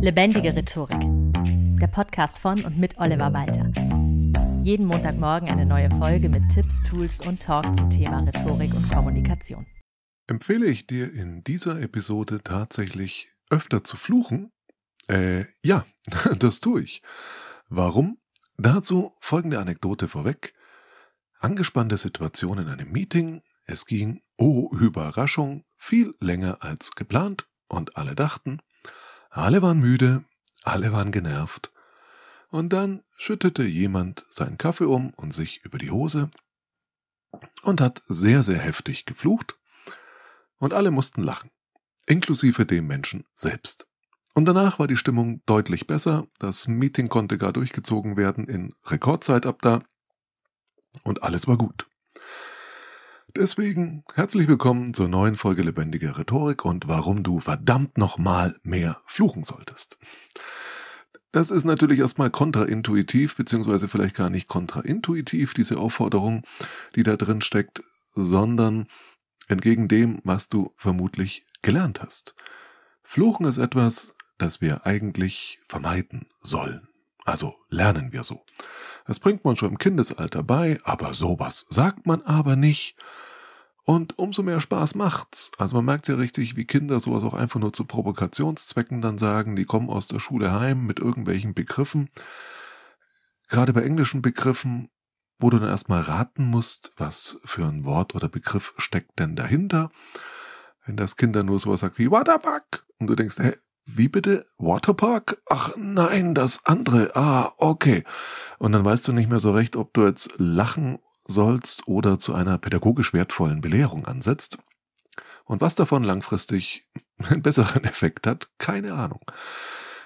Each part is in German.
Lebendige Rhetorik. Der Podcast von und mit Oliver Walter. Jeden Montagmorgen eine neue Folge mit Tipps, Tools und Talk zum Thema Rhetorik und Kommunikation. Empfehle ich dir in dieser Episode tatsächlich öfter zu fluchen? Äh, ja, das tue ich. Warum? Dazu folgende Anekdote vorweg. Angespannte Situation in einem Meeting. Es ging, oh Überraschung, viel länger als geplant und alle dachten, alle waren müde, alle waren genervt. Und dann schüttete jemand seinen Kaffee um und sich über die Hose und hat sehr, sehr heftig geflucht. Und alle mussten lachen, inklusive dem Menschen selbst. Und danach war die Stimmung deutlich besser, das Meeting konnte gar durchgezogen werden in Rekordzeit ab da und alles war gut. Deswegen herzlich willkommen zur neuen Folge Lebendige Rhetorik und warum du verdammt nochmal mehr fluchen solltest. Das ist natürlich erstmal kontraintuitiv, beziehungsweise vielleicht gar nicht kontraintuitiv, diese Aufforderung, die da drin steckt, sondern entgegen dem, was du vermutlich gelernt hast. Fluchen ist etwas, das wir eigentlich vermeiden sollen. Also lernen wir so. Das bringt man schon im Kindesalter bei, aber sowas sagt man aber nicht. Und umso mehr Spaß macht's. Also man merkt ja richtig, wie Kinder sowas auch einfach nur zu Provokationszwecken dann sagen. Die kommen aus der Schule heim mit irgendwelchen Begriffen. Gerade bei englischen Begriffen, wo du dann erstmal raten musst, was für ein Wort oder Begriff steckt denn dahinter. Wenn das Kind dann nur sowas sagt wie What the fuck? Und du denkst, hä, wie bitte? Waterpark? Ach nein, das andere. Ah, okay. Und dann weißt du nicht mehr so recht, ob du jetzt lachen sollst oder zu einer pädagogisch wertvollen Belehrung ansetzt. Und was davon langfristig einen besseren Effekt hat, keine Ahnung.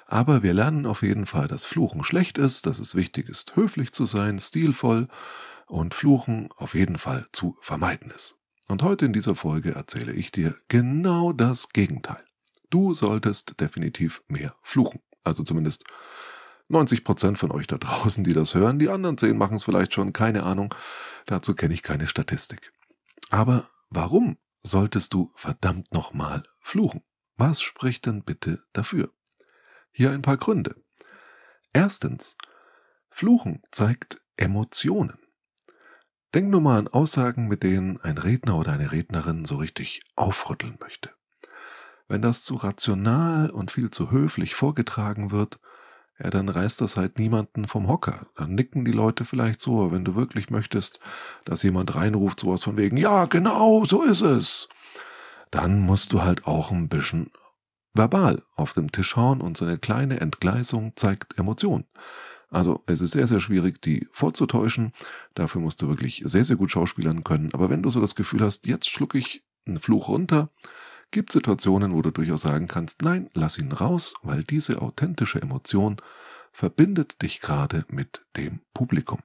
Aber wir lernen auf jeden Fall, dass Fluchen schlecht ist, dass es wichtig ist, höflich zu sein, stilvoll und Fluchen auf jeden Fall zu vermeiden ist. Und heute in dieser Folge erzähle ich dir genau das Gegenteil. Du solltest definitiv mehr fluchen. Also zumindest 90 Prozent von euch da draußen, die das hören. Die anderen 10 machen es vielleicht schon, keine Ahnung. Dazu kenne ich keine Statistik. Aber warum solltest du verdammt nochmal fluchen? Was spricht denn bitte dafür? Hier ein paar Gründe. Erstens, Fluchen zeigt Emotionen. Denk nur mal an Aussagen, mit denen ein Redner oder eine Rednerin so richtig aufrütteln möchte. Wenn das zu rational und viel zu höflich vorgetragen wird, ja, dann reißt das halt niemanden vom Hocker. Dann nicken die Leute vielleicht so, wenn du wirklich möchtest, dass jemand reinruft, sowas von wegen, ja, genau, so ist es. Dann musst du halt auch ein bisschen verbal auf dem Tisch hauen und so eine kleine Entgleisung zeigt Emotionen. Also es ist sehr, sehr schwierig, die vorzutäuschen. Dafür musst du wirklich sehr, sehr gut schauspielern können. Aber wenn du so das Gefühl hast, jetzt schluck ich einen Fluch runter, gibt Situationen, wo du durchaus sagen kannst, nein, lass ihn raus, weil diese authentische Emotion verbindet dich gerade mit dem Publikum.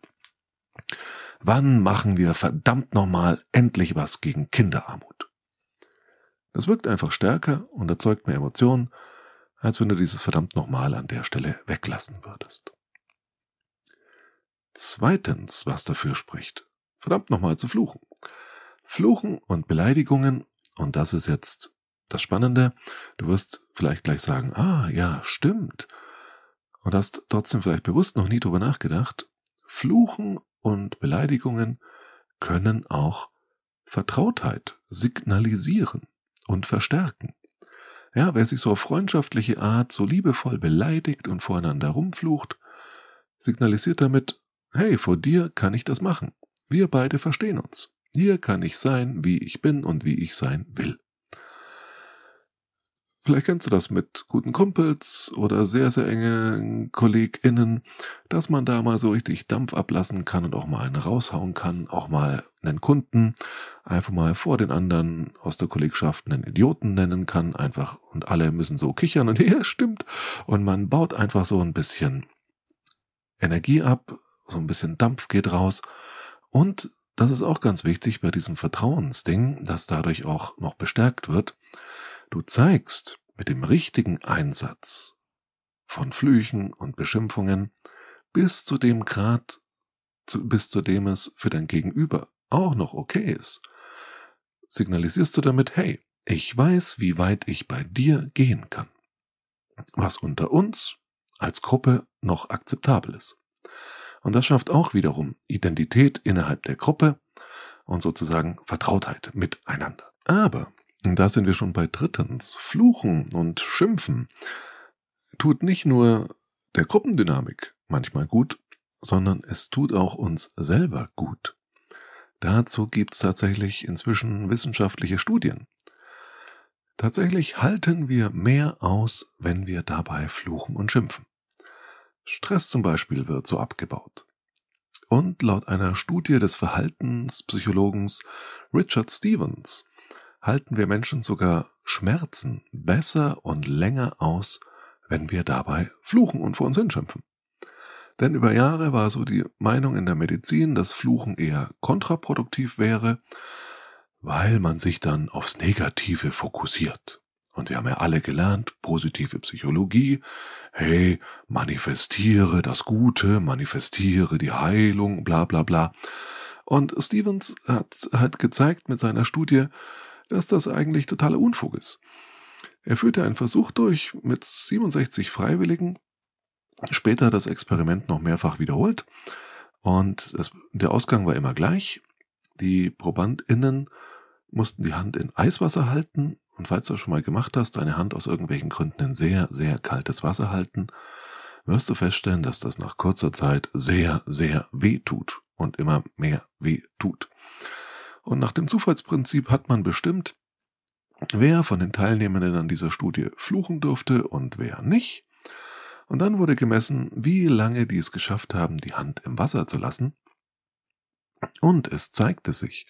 Wann machen wir verdammt nochmal endlich was gegen Kinderarmut? Das wirkt einfach stärker und erzeugt mehr Emotionen, als wenn du dieses verdammt nochmal an der Stelle weglassen würdest. Zweitens, was dafür spricht, verdammt nochmal zu fluchen. Fluchen und Beleidigungen, und das ist jetzt das Spannende, du wirst vielleicht gleich sagen, ah ja, stimmt. Und hast trotzdem vielleicht bewusst noch nie drüber nachgedacht. Fluchen und Beleidigungen können auch Vertrautheit signalisieren und verstärken. Ja, wer sich so auf freundschaftliche Art so liebevoll beleidigt und voreinander rumflucht, signalisiert damit, hey, vor dir kann ich das machen. Wir beide verstehen uns. Hier kann ich sein, wie ich bin und wie ich sein will. Vielleicht kennst du das mit guten Kumpels oder sehr, sehr enge KollegInnen, dass man da mal so richtig Dampf ablassen kann und auch mal einen raushauen kann, auch mal einen Kunden einfach mal vor den anderen aus der Kollegschaft einen Idioten nennen kann, einfach und alle müssen so kichern und ja, stimmt. Und man baut einfach so ein bisschen Energie ab, so ein bisschen Dampf geht raus und das ist auch ganz wichtig bei diesem Vertrauensding, das dadurch auch noch bestärkt wird Du zeigst mit dem richtigen Einsatz von Flüchen und Beschimpfungen bis zu dem Grad, bis zu dem es für dein Gegenüber auch noch okay ist, signalisierst du damit, hey, ich weiß, wie weit ich bei dir gehen kann. was unter uns als Gruppe noch akzeptabel ist. Und das schafft auch wiederum Identität innerhalb der Gruppe und sozusagen Vertrautheit miteinander. Aber, da sind wir schon bei drittens, Fluchen und Schimpfen tut nicht nur der Gruppendynamik manchmal gut, sondern es tut auch uns selber gut. Dazu gibt's tatsächlich inzwischen wissenschaftliche Studien. Tatsächlich halten wir mehr aus, wenn wir dabei fluchen und schimpfen. Stress zum Beispiel wird so abgebaut. Und laut einer Studie des Verhaltenspsychologens Richard Stevens halten wir Menschen sogar Schmerzen besser und länger aus, wenn wir dabei fluchen und vor uns hinschimpfen. Denn über Jahre war so die Meinung in der Medizin, dass Fluchen eher kontraproduktiv wäre, weil man sich dann aufs Negative fokussiert. Und wir haben ja alle gelernt, positive Psychologie, hey, manifestiere das Gute, manifestiere die Heilung, bla bla bla. Und Stevens hat, hat gezeigt mit seiner Studie, dass das eigentlich totaler Unfug ist. Er führte einen Versuch durch mit 67 Freiwilligen, später das Experiment noch mehrfach wiederholt und es, der Ausgang war immer gleich. Die ProbandInnen mussten die Hand in Eiswasser halten und falls du schon mal gemacht hast, deine Hand aus irgendwelchen Gründen in sehr, sehr kaltes Wasser halten, wirst du feststellen, dass das nach kurzer Zeit sehr, sehr weh tut und immer mehr weh tut. Und nach dem Zufallsprinzip hat man bestimmt, wer von den Teilnehmenden an dieser Studie fluchen durfte und wer nicht. Und dann wurde gemessen, wie lange die es geschafft haben, die Hand im Wasser zu lassen. Und es zeigte sich,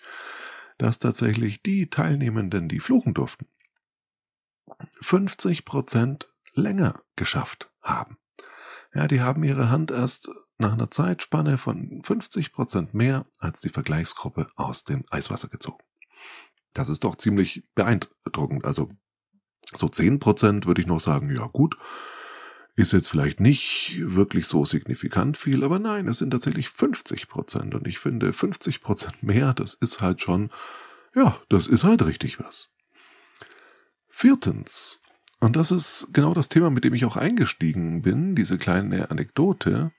dass tatsächlich die Teilnehmenden, die fluchen durften, 50 Prozent länger geschafft haben. Ja, die haben ihre Hand erst nach einer Zeitspanne von 50 Prozent mehr als die Vergleichsgruppe aus dem Eiswasser gezogen. Das ist doch ziemlich beeindruckend. Also so 10 Prozent würde ich noch sagen, ja gut, ist jetzt vielleicht nicht wirklich so signifikant viel, aber nein, es sind tatsächlich 50 Prozent. Und ich finde 50 Prozent mehr, das ist halt schon, ja, das ist halt richtig was. Viertens, und das ist genau das Thema, mit dem ich auch eingestiegen bin, diese kleine Anekdote,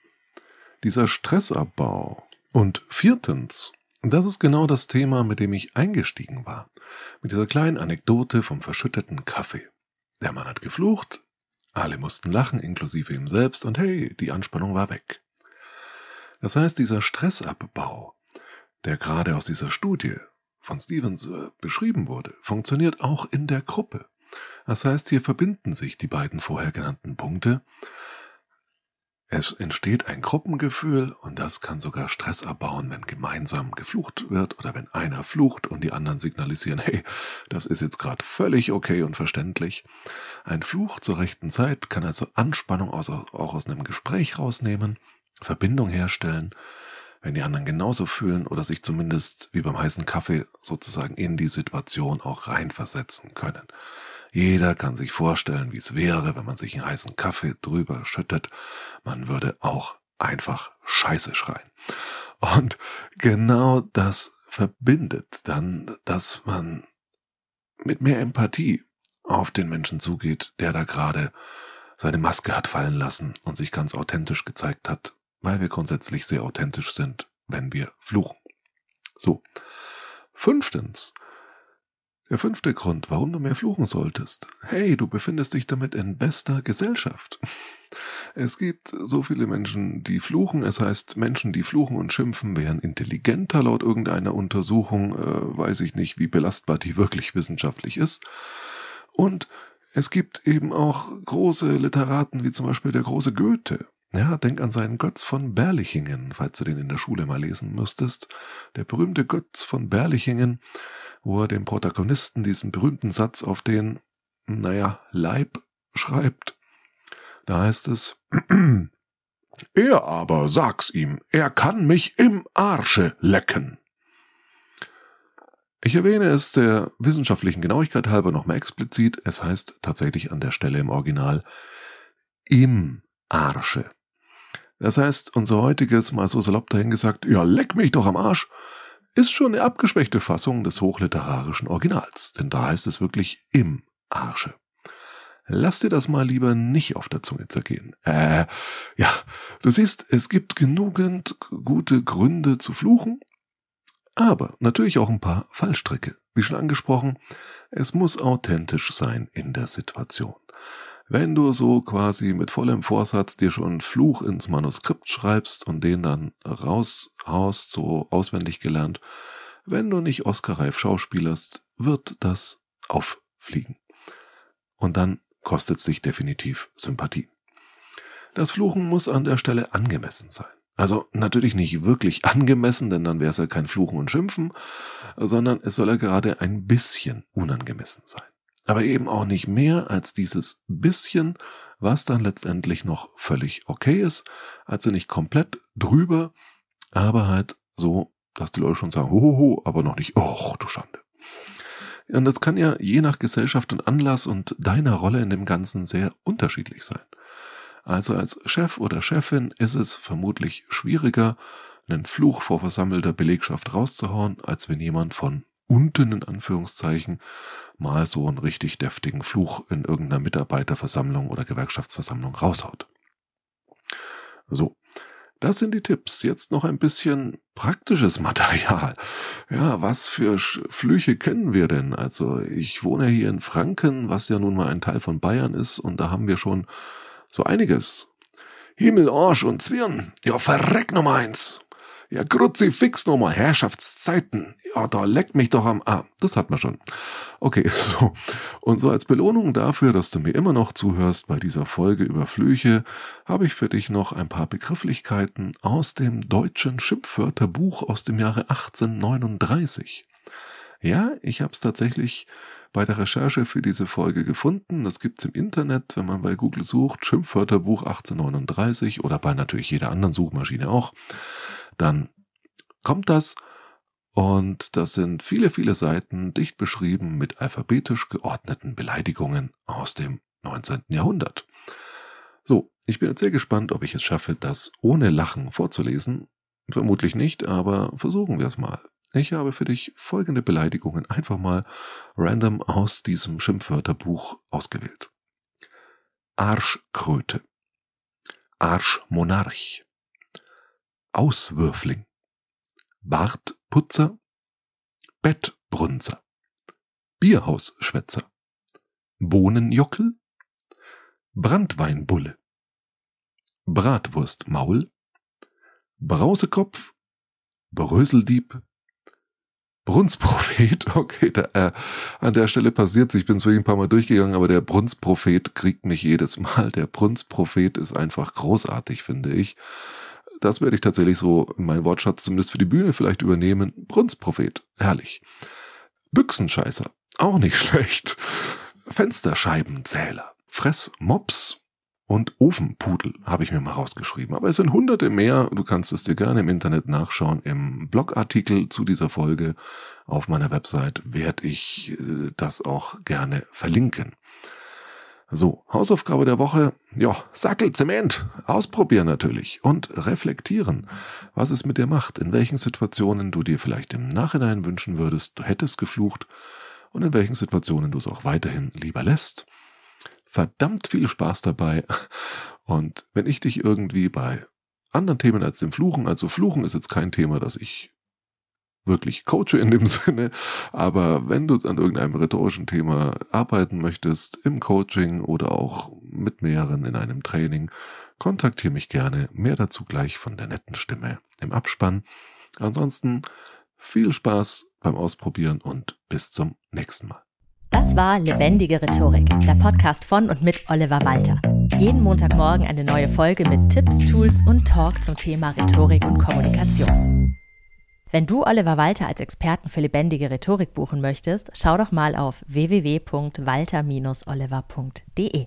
dieser Stressabbau. Und viertens, das ist genau das Thema, mit dem ich eingestiegen war, mit dieser kleinen Anekdote vom verschütteten Kaffee. Der Mann hat geflucht, alle mussten lachen, inklusive ihm selbst, und hey, die Anspannung war weg. Das heißt, dieser Stressabbau, der gerade aus dieser Studie von Stevens äh, beschrieben wurde, funktioniert auch in der Gruppe. Das heißt, hier verbinden sich die beiden vorher genannten Punkte. Es entsteht ein Gruppengefühl und das kann sogar Stress abbauen, wenn gemeinsam geflucht wird oder wenn einer flucht und die anderen signalisieren, hey, das ist jetzt gerade völlig okay und verständlich. Ein Fluch zur rechten Zeit kann also Anspannung aus, auch aus einem Gespräch rausnehmen, Verbindung herstellen wenn die anderen genauso fühlen oder sich zumindest wie beim heißen Kaffee sozusagen in die Situation auch reinversetzen können. Jeder kann sich vorstellen, wie es wäre, wenn man sich einen heißen Kaffee drüber schüttet. Man würde auch einfach Scheiße schreien. Und genau das verbindet dann, dass man mit mehr Empathie auf den Menschen zugeht, der da gerade seine Maske hat fallen lassen und sich ganz authentisch gezeigt hat, weil wir grundsätzlich sehr authentisch sind, wenn wir fluchen. So. Fünftens. Der fünfte Grund, warum du mehr fluchen solltest. Hey, du befindest dich damit in bester Gesellschaft. Es gibt so viele Menschen, die fluchen. Es heißt, Menschen, die fluchen und schimpfen, wären intelligenter laut irgendeiner Untersuchung. Äh, weiß ich nicht, wie belastbar die wirklich wissenschaftlich ist. Und es gibt eben auch große Literaten, wie zum Beispiel der große Goethe. Ja, denk an seinen Götz von Berlichingen, falls du den in der Schule mal lesen müsstest. Der berühmte Götz von Berlichingen, wo er dem Protagonisten diesen berühmten Satz auf den, naja, Leib schreibt. Da heißt es, er aber, sag's ihm, er kann mich im Arsche lecken. Ich erwähne es der wissenschaftlichen Genauigkeit halber nochmal explizit. Es heißt tatsächlich an der Stelle im Original im Arsche. Das heißt, unser heutiges, mal so salopp dahingesagt, ja, leck mich doch am Arsch, ist schon eine abgeschwächte Fassung des hochliterarischen Originals, denn da heißt es wirklich im Arsche. Lass dir das mal lieber nicht auf der Zunge zergehen. Äh, ja, du siehst, es gibt genügend gute Gründe zu fluchen, aber natürlich auch ein paar Fallstricke. Wie schon angesprochen, es muss authentisch sein in der Situation. Wenn du so quasi mit vollem Vorsatz dir schon einen Fluch ins Manuskript schreibst und den dann raushaust, so auswendig gelernt, wenn du nicht Oscar-reif schauspielerst, wird das auffliegen. Und dann kostet sich definitiv Sympathie. Das Fluchen muss an der Stelle angemessen sein. Also natürlich nicht wirklich angemessen, denn dann wäre es ja kein Fluchen und Schimpfen, sondern es soll ja gerade ein bisschen unangemessen sein. Aber eben auch nicht mehr als dieses bisschen, was dann letztendlich noch völlig okay ist. Also nicht komplett drüber, aber halt so, dass die Leute schon sagen, hohoho, aber noch nicht, oh, du Schande. Und das kann ja je nach Gesellschaft und Anlass und deiner Rolle in dem Ganzen sehr unterschiedlich sein. Also als Chef oder Chefin ist es vermutlich schwieriger, einen Fluch vor versammelter Belegschaft rauszuhauen, als wenn jemand von unten in Anführungszeichen mal so einen richtig deftigen Fluch in irgendeiner Mitarbeiterversammlung oder Gewerkschaftsversammlung raushaut. So, das sind die Tipps. Jetzt noch ein bisschen praktisches Material. Ja, was für Flüche kennen wir denn? Also ich wohne hier in Franken, was ja nun mal ein Teil von Bayern ist, und da haben wir schon so einiges. Himmel, Arsch und Zwirn. Ja, verreck Nummer eins. Ja, Kruzifix nochmal, Herrschaftszeiten. Ja, da leckt mich doch am... Ah, das hat man schon. Okay, so. Und so als Belohnung dafür, dass du mir immer noch zuhörst bei dieser Folge über Flüche, habe ich für dich noch ein paar Begrifflichkeiten aus dem deutschen Schimpfwörterbuch aus dem Jahre 1839. Ja, ich habe es tatsächlich bei der Recherche für diese Folge gefunden. Das gibt's im Internet, wenn man bei Google sucht, Schimpfwörterbuch 1839 oder bei natürlich jeder anderen Suchmaschine auch dann kommt das und das sind viele, viele Seiten dicht beschrieben mit alphabetisch geordneten Beleidigungen aus dem 19. Jahrhundert. So, ich bin jetzt sehr gespannt, ob ich es schaffe, das ohne Lachen vorzulesen. Vermutlich nicht, aber versuchen wir es mal. Ich habe für dich folgende Beleidigungen einfach mal random aus diesem Schimpfwörterbuch ausgewählt. Arschkröte. Arschmonarch. Auswürfling, Bartputzer, Bettbrunzer, Bierhausschwätzer, Bohnenjockel, Brandweinbulle, Bratwurstmaul, Brausekopf, Bröseldieb, Brunsprophet, okay, da, äh, an der Stelle passiert ich bin zwar ein paar Mal durchgegangen, aber der Brunsprophet kriegt mich jedes Mal. Der Brunsprophet ist einfach großartig, finde ich das werde ich tatsächlich so in meinen Wortschatz zumindest für die Bühne vielleicht übernehmen. Brunsprophet, herrlich. Büchsenscheißer, auch nicht schlecht. Fensterscheibenzähler, Fressmops und Ofenpudel habe ich mir mal rausgeschrieben. Aber es sind hunderte mehr. Du kannst es dir gerne im Internet nachschauen. Im Blogartikel zu dieser Folge auf meiner Website werde ich äh, das auch gerne verlinken. So, Hausaufgabe der Woche. Ja, Sackel, Zement. Ausprobieren natürlich. Und reflektieren, was es mit dir macht, in welchen Situationen du dir vielleicht im Nachhinein wünschen würdest, du hättest geflucht und in welchen Situationen du es auch weiterhin lieber lässt. Verdammt viel Spaß dabei. Und wenn ich dich irgendwie bei anderen Themen als dem Fluchen, also Fluchen ist jetzt kein Thema, das ich wirklich coache in dem Sinne, aber wenn du an irgendeinem rhetorischen Thema arbeiten möchtest, im Coaching oder auch mit mehreren in einem Training, kontaktiere mich gerne. Mehr dazu gleich von der netten Stimme im Abspann. Ansonsten viel Spaß beim Ausprobieren und bis zum nächsten Mal. Das war Lebendige Rhetorik, der Podcast von und mit Oliver Walter. Jeden Montagmorgen eine neue Folge mit Tipps, Tools und Talk zum Thema Rhetorik und Kommunikation. Wenn du Oliver Walter als Experten für lebendige Rhetorik buchen möchtest, schau doch mal auf www.walter-oliver.de.